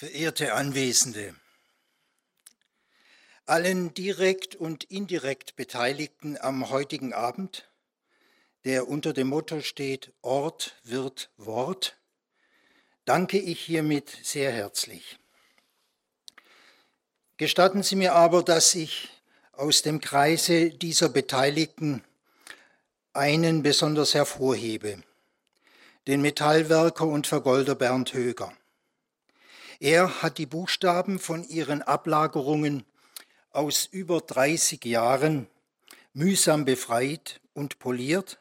Verehrte Anwesende, allen direkt und indirekt Beteiligten am heutigen Abend, der unter dem Motto steht Ort wird Wort, danke ich hiermit sehr herzlich. Gestatten Sie mir aber, dass ich aus dem Kreise dieser Beteiligten einen besonders hervorhebe, den Metallwerker und Vergolder Bernd Höger. Er hat die Buchstaben von ihren Ablagerungen aus über 30 Jahren mühsam befreit und poliert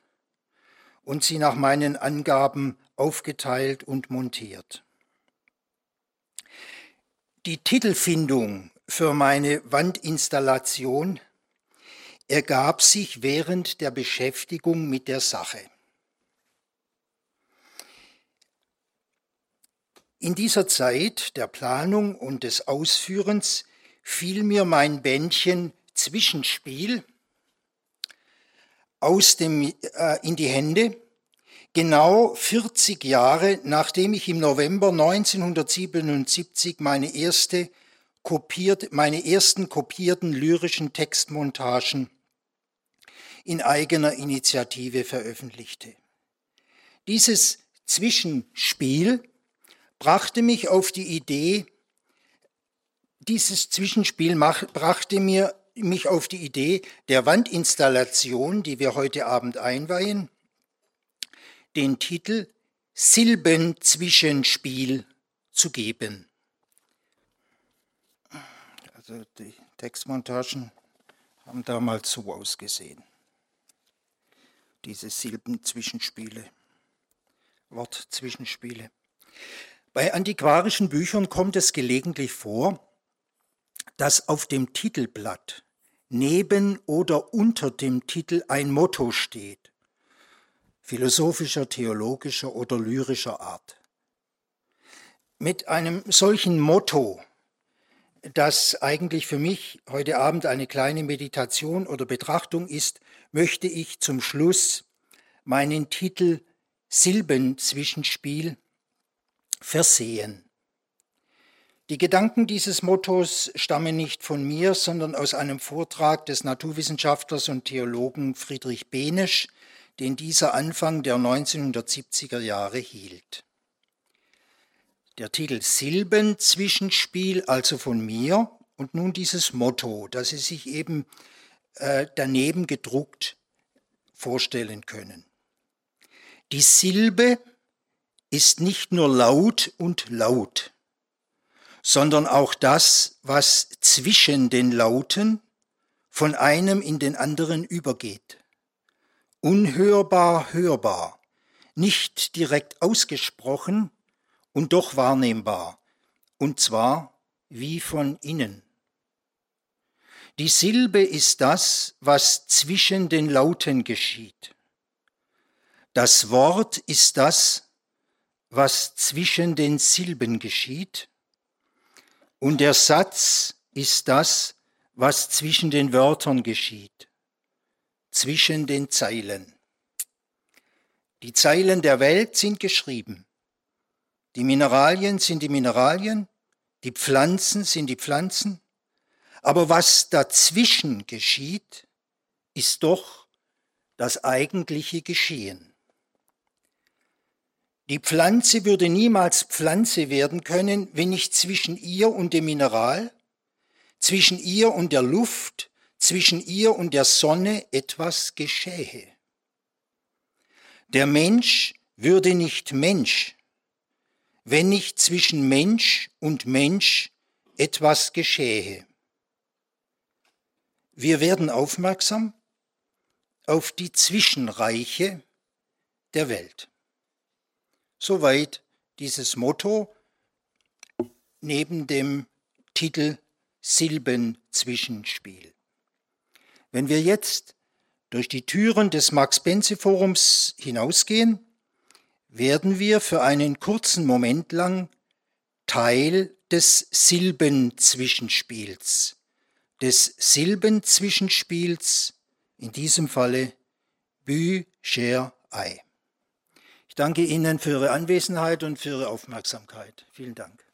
und sie nach meinen Angaben aufgeteilt und montiert. Die Titelfindung für meine Wandinstallation ergab sich während der Beschäftigung mit der Sache. In dieser Zeit der Planung und des Ausführens fiel mir mein Bändchen Zwischenspiel aus dem, äh, in die Hände, genau 40 Jahre nachdem ich im November 1977 meine, erste kopiert, meine ersten kopierten lyrischen Textmontagen in eigener Initiative veröffentlichte. Dieses Zwischenspiel brachte mich auf die Idee, dieses Zwischenspiel mach, brachte mir mich auf die Idee der Wandinstallation, die wir heute Abend einweihen, den Titel Silbenzwischenspiel zu geben. Also die Textmontagen haben damals so ausgesehen. Diese Silbenzwischenspiele, Wortzwischenspiele. Bei antiquarischen Büchern kommt es gelegentlich vor, dass auf dem Titelblatt neben oder unter dem Titel ein Motto steht, philosophischer, theologischer oder lyrischer Art. Mit einem solchen Motto, das eigentlich für mich heute Abend eine kleine Meditation oder Betrachtung ist, möchte ich zum Schluss meinen Titel Silbenzwischenspiel versehen. Die Gedanken dieses Mottos stammen nicht von mir, sondern aus einem Vortrag des Naturwissenschaftlers und Theologen Friedrich Benesch, den dieser Anfang der 1970er Jahre hielt. Der Titel Silbenzwischenspiel, also von mir, und nun dieses Motto, das Sie sich eben äh, daneben gedruckt vorstellen können. Die Silbe ist nicht nur laut und laut, sondern auch das, was zwischen den Lauten von einem in den anderen übergeht. Unhörbar hörbar, nicht direkt ausgesprochen und doch wahrnehmbar, und zwar wie von innen. Die Silbe ist das, was zwischen den Lauten geschieht. Das Wort ist das, was zwischen den Silben geschieht, und der Satz ist das, was zwischen den Wörtern geschieht, zwischen den Zeilen. Die Zeilen der Welt sind geschrieben. Die Mineralien sind die Mineralien, die Pflanzen sind die Pflanzen, aber was dazwischen geschieht, ist doch das eigentliche Geschehen. Die Pflanze würde niemals Pflanze werden können, wenn nicht zwischen ihr und dem Mineral, zwischen ihr und der Luft, zwischen ihr und der Sonne etwas geschähe. Der Mensch würde nicht Mensch, wenn nicht zwischen Mensch und Mensch etwas geschähe. Wir werden aufmerksam auf die Zwischenreiche der Welt. Soweit dieses Motto neben dem Titel Silbenzwischenspiel. Wenn wir jetzt durch die Türen des Max-Benze-Forums hinausgehen, werden wir für einen kurzen Moment lang Teil des Silbenzwischenspiels, des Silbenzwischenspiels, in diesem Falle Bücherei danke Ihnen für Ihre Anwesenheit und für Ihre Aufmerksamkeit. Vielen Dank.